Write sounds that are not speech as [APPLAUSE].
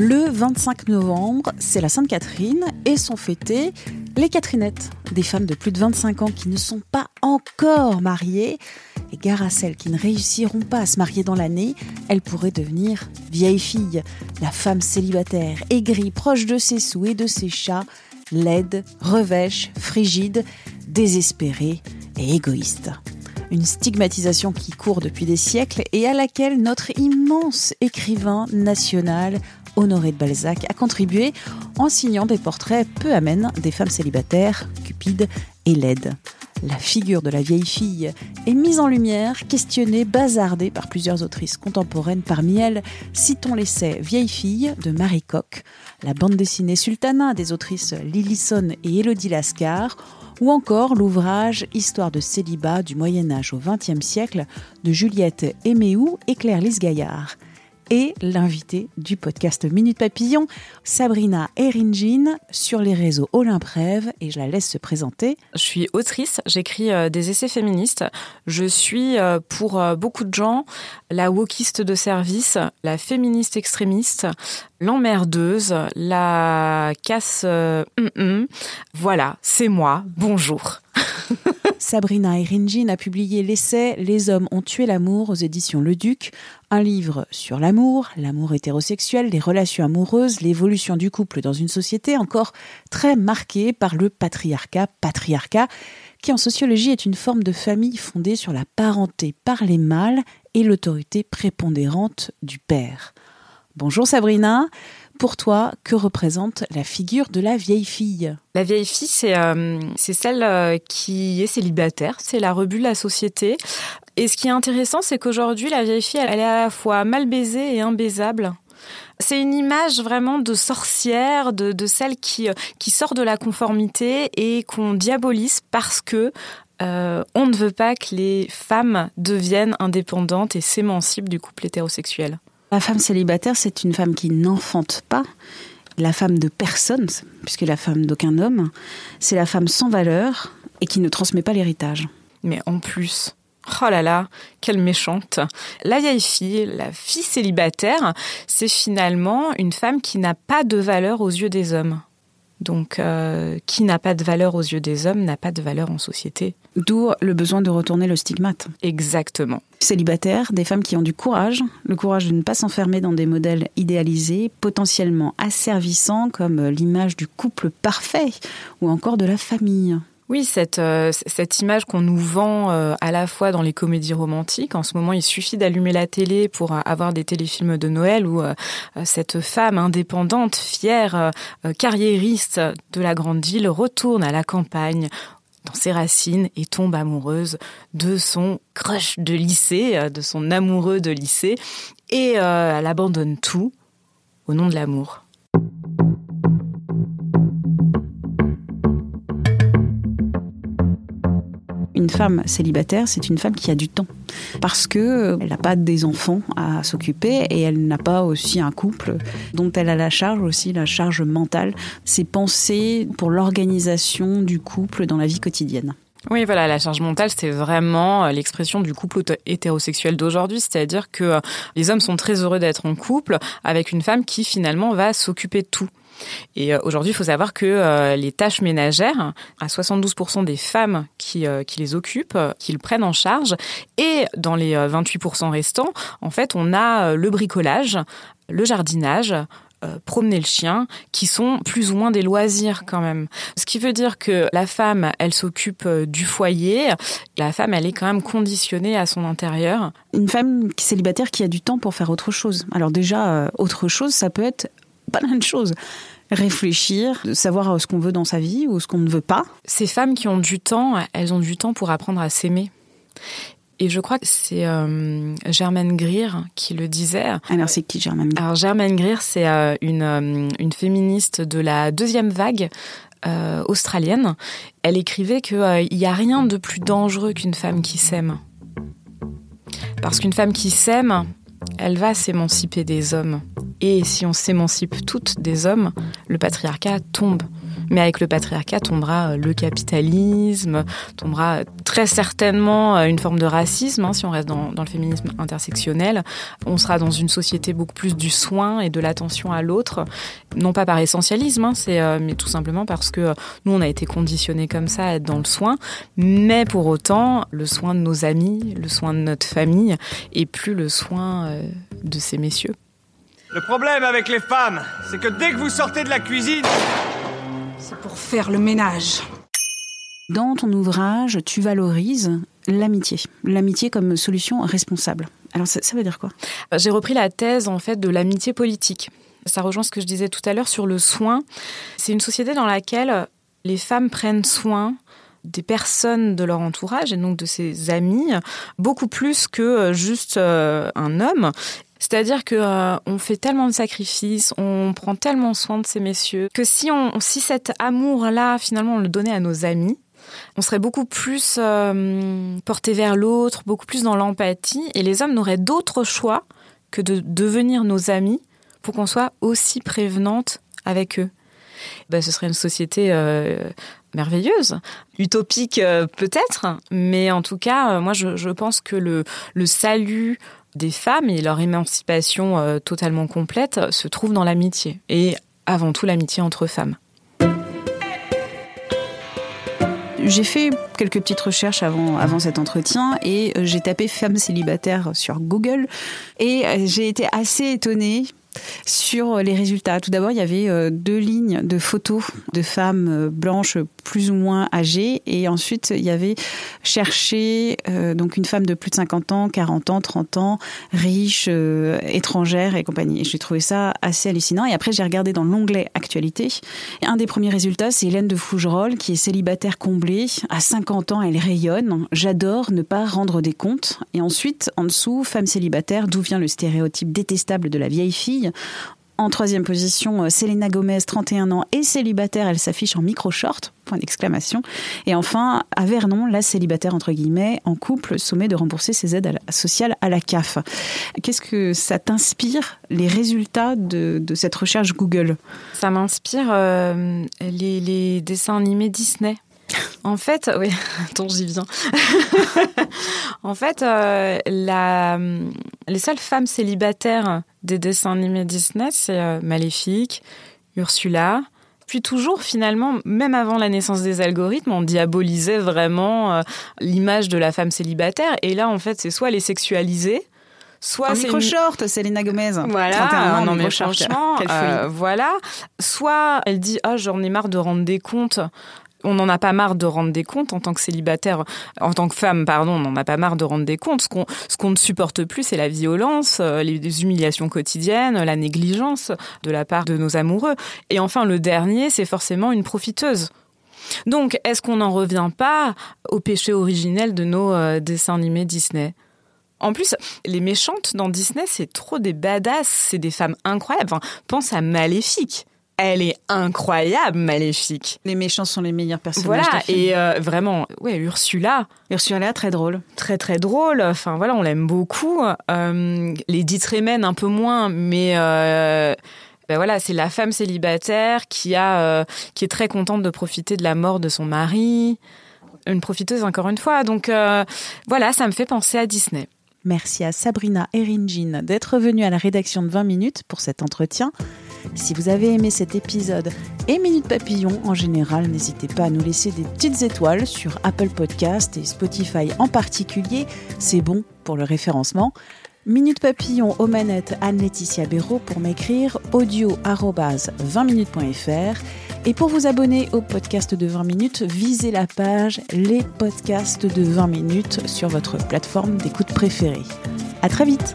Le 25 novembre, c'est la Sainte Catherine et sont fêtées les Catherinettes, des femmes de plus de 25 ans qui ne sont pas encore mariées. Et gare à celles qui ne réussiront pas à se marier dans l'année, elles pourraient devenir vieilles filles, la femme célibataire, aigrie, proche de ses sous et de ses chats, laide, revêche, frigide, désespérée et égoïste. Une stigmatisation qui court depuis des siècles et à laquelle notre immense écrivain national Honoré de Balzac a contribué en signant des portraits peu amènes des femmes célibataires, cupides et laides. La figure de la vieille fille est mise en lumière, questionnée, bazardée par plusieurs autrices contemporaines. Parmi elles, citons l'essai Vieille fille de Marie Coq, la bande dessinée Sultana des autrices Lillison et Élodie Lascar, ou encore l'ouvrage Histoire de célibat du Moyen Âge au XXe siècle de Juliette Éméou et Claire Lise Gaillard et l'invité du podcast Minute Papillon, Sabrina Eringin, sur les réseaux Olymprève, et je la laisse se présenter. Je suis autrice, j'écris euh, des essais féministes. Je suis, euh, pour euh, beaucoup de gens, la wokiste de service, la féministe extrémiste, l'emmerdeuse, la casse... Voilà, c'est moi. Bonjour. Sabrina Eringin a publié l'essai Les hommes ont tué l'amour aux éditions Le Duc, un livre sur l'amour, l'amour hétérosexuel, les relations amoureuses, l'évolution du couple dans une société encore très marquée par le patriarcat, patriarcat, qui en sociologie est une forme de famille fondée sur la parenté par les mâles et l'autorité prépondérante du père. Bonjour Sabrina. Pour toi, que représente la figure de la vieille fille? La vieille fille, c'est euh, celle euh, qui est célibataire, c'est la rebut de la société. Et ce qui est intéressant, c'est qu'aujourd'hui, la vieille fille, elle est à la fois mal baisée et imbaisable. C'est une image vraiment de sorcière, de, celle qui, euh, qui sort de la conformité et qu'on diabolise parce que on ne veut pas que les femmes deviennent indépendantes et s'émancipent du couple hétérosexuel. La femme célibataire, c'est une femme qui n'enfante pas, la femme de personne, puisque la femme d'aucun homme, c'est la femme sans valeur et qui ne transmet pas l'héritage. Mais en plus, oh là là, quelle méchante. La vieille fille, la fille célibataire, c'est finalement une femme qui n'a pas de valeur aux yeux des hommes. Donc, euh, qui n'a pas de valeur aux yeux des hommes n'a pas de valeur en société. D'où le besoin de retourner le stigmate. Exactement. Célibataires, des femmes qui ont du courage, le courage de ne pas s'enfermer dans des modèles idéalisés, potentiellement asservissants comme l'image du couple parfait ou encore de la famille. Oui, cette, euh, cette image qu'on nous vend euh, à la fois dans les comédies romantiques. En ce moment, il suffit d'allumer la télé pour euh, avoir des téléfilms de Noël où cette femme indépendante, fière, carriériste de la grande ville retourne à la campagne dans ses racines et tombe amoureuse de son crush de lycée, de son amoureux de lycée, et elle abandonne tout au nom de l'amour. Une femme célibataire, c'est une femme qui a du temps. Parce que euh, elle n'a pas des enfants à s'occuper et elle n'a pas aussi un couple dont elle a la charge aussi, la charge mentale. C'est penser pour l'organisation du couple dans la vie quotidienne. Oui, voilà, la charge mentale, c'est vraiment euh, l'expression du couple hétérosexuel d'aujourd'hui, c'est-à-dire que euh, les hommes sont très heureux d'être en couple avec une femme qui finalement va s'occuper de tout. Et euh, aujourd'hui, il faut savoir que euh, les tâches ménagères, à 72% des femmes qui, euh, les occupent, qui le prennent en charge, et dans les euh, 28% restants, en fait, on a le bricolage, le jardinage, promener le chien, qui sont plus ou moins des loisirs quand même. Ce qui veut dire que la femme, elle s'occupe du foyer, la femme, elle est quand même conditionnée à son intérieur. Une femme célibataire qui a du temps pour faire autre chose. Alors déjà, autre chose, ça peut être plein de choses. Réfléchir, savoir euh, ce qu'on veut dans sa vie ou ce qu'on ne veut pas. Ces femmes qui ont du temps, elles ont du temps pour apprendre à s'aimer. Et je crois que c'est euh, Germaine Greer qui le disait. Alors c'est qui Germaine Alors Germaine Greer, c'est euh, une, euh, une féministe de la deuxième vague australienne. Elle écrivait qu'il n'y a rien de plus dangereux qu'une femme qui s'aime. Parce qu'une femme qui s'aime, elle va s'émanciper des hommes. Et si on s'émancipe toutes des hommes, le patriarcat tombe. Mais avec le patriarcat tombera euh, le capitalisme, tombera très certainement euh, une forme de racisme, hein, si on reste dans, le féminisme intersectionnel. On sera dans une société beaucoup plus du soin et de l'attention à l'autre, non pas par essentialisme, hein, euh, mais tout simplement parce que nous, on a été conditionnés comme ça à être dans le soin. Mais pour autant, le soin de nos amis, le soin de notre famille, et plus le soin de ces messieurs. Le problème avec les femmes, c'est que dès que vous sortez de la cuisine, c'est pour faire le ménage. Dans ton ouvrage, tu valorises l'amitié, l'amitié comme solution responsable. Alors ça, ça veut dire quoi? J'ai repris la thèse en fait de l'amitié politique. Ça rejoint ce que je disais tout à l'heure sur le soin. C'est une société dans laquelle les femmes prennent soin des personnes de leur entourage et donc de ses amis beaucoup plus que juste euh, un homme c'est-à-dire que euh, on fait tellement de sacrifices, on prend tellement soin de ces messieurs que si on si cet amour-là finalement on le donnait à nos amis, on serait beaucoup plus euh, porté vers l'autre, beaucoup plus dans l'empathie et les hommes n'auraient d'autre choix que de devenir nos amis pour qu'on soit aussi prévenante avec eux. Ben, ce serait une société euh, merveilleuse, utopique peut-être, mais en tout cas, moi je, je, pense que le, le salut des femmes et leur émancipation euh, totalement complète se trouve dans l'amitié et avant tout l'amitié entre femmes. J'ai fait quelques petites recherches avant, avant cet entretien et j'ai tapé femmes célibataires sur Google et j'ai été assez étonnée sur les résultats. Tout d'abord, il y avait euh, deux lignes de photos de femmes euh, blanches plus ou moins âgées et ensuite il y avait cherché euh, donc une femme de plus de 50 ans, 40 ans, 30 ans, riche, étrangère et compagnie. Et j'ai trouvé ça assez hallucinant. Et après, j'ai regardé dans l'onglet actualité. Et un des premiers résultats, c'est Hélène de Fougerolles qui est célibataire comblée. À 50 ans, elle rayonne. J'adore ne pas rendre des comptes. Et ensuite, en dessous, femme célibataire, d'où vient le stéréotype détestable de la vieille fille? En troisième position, euh, Selena Gomez, 31 ans et célibataire, elle s'affiche en micro-short, point d'exclamation. Et enfin, à Vernon, la célibataire, entre guillemets, en couple, sommet de rembourser ses aides sociales à la CAF. Qu'est-ce que ça t'inspire, les résultats de, cette recherche Google? Ça m'inspire euh, les, les dessins animés Disney. En fait, [LAUGHS] oui, attends, j'y viens. [LAUGHS] en fait, euh, la, les seules femmes célibataires des dessins animés Disney, c'est euh, Maléfique, Ursula. Puis toujours, finalement, même avant la naissance des algorithmes, on diabolisait vraiment euh, l'image de la femme célibataire. Et là, en fait, c'est soit les sexualiser, soit c'est micro short, Selena Gomez. Voilà, ans, non mais franchement, euh, voilà. Soit elle dit ah j'en ai marre de rendre des comptes on n'en a pas marre de rendre des comptes en tant que célibataire, en tant que femme, pardon, on n'en a pas marre de rendre des comptes. Ce qu'on ne supporte plus, c'est la violence, euh, les humiliations quotidiennes, la négligence de la part de nos amoureux. Et enfin, le dernier, c'est forcément une profiteuse. Donc, est-ce qu'on n'en revient pas au péché originel de nos euh, dessins animés Disney? En plus, les méchantes dans Disney, c'est trop des badass, c'est des femmes incroyables. Enfin, pense à Maléfique elle est incroyable, maléfique. Les méchants sont les meilleurs personnages. Voilà, et euh, vraiment, ouais, Ursula. Ursula, très drôle. Très, très drôle. Enfin, voilà, on l'aime beaucoup. Euh, les Ditremen, un peu moins, mais. Euh, ben voilà, c'est la femme célibataire qui a, euh, qui est très contente de profiter de la mort de son mari, une profiteuse encore une fois. Donc euh, voilà, ça me fait penser à Disney. Merci à Sabrina Eringin d'être venue à la rédaction de 20 minutes pour cet entretien. Si vous avez aimé cet épisode et Minute Papillon en général, n'hésitez pas à nous laisser des petites étoiles sur Apple Podcast et Spotify en particulier. C'est bon pour le référencement. Minute Papillon aux manettes Anne-Laetitia Béraud pour m'écrire audio 20minutes.fr. Et pour vous abonner au podcast de 20 minutes, visez la page Les podcasts de 20 minutes sur votre plateforme d'écoute préférée. À très vite!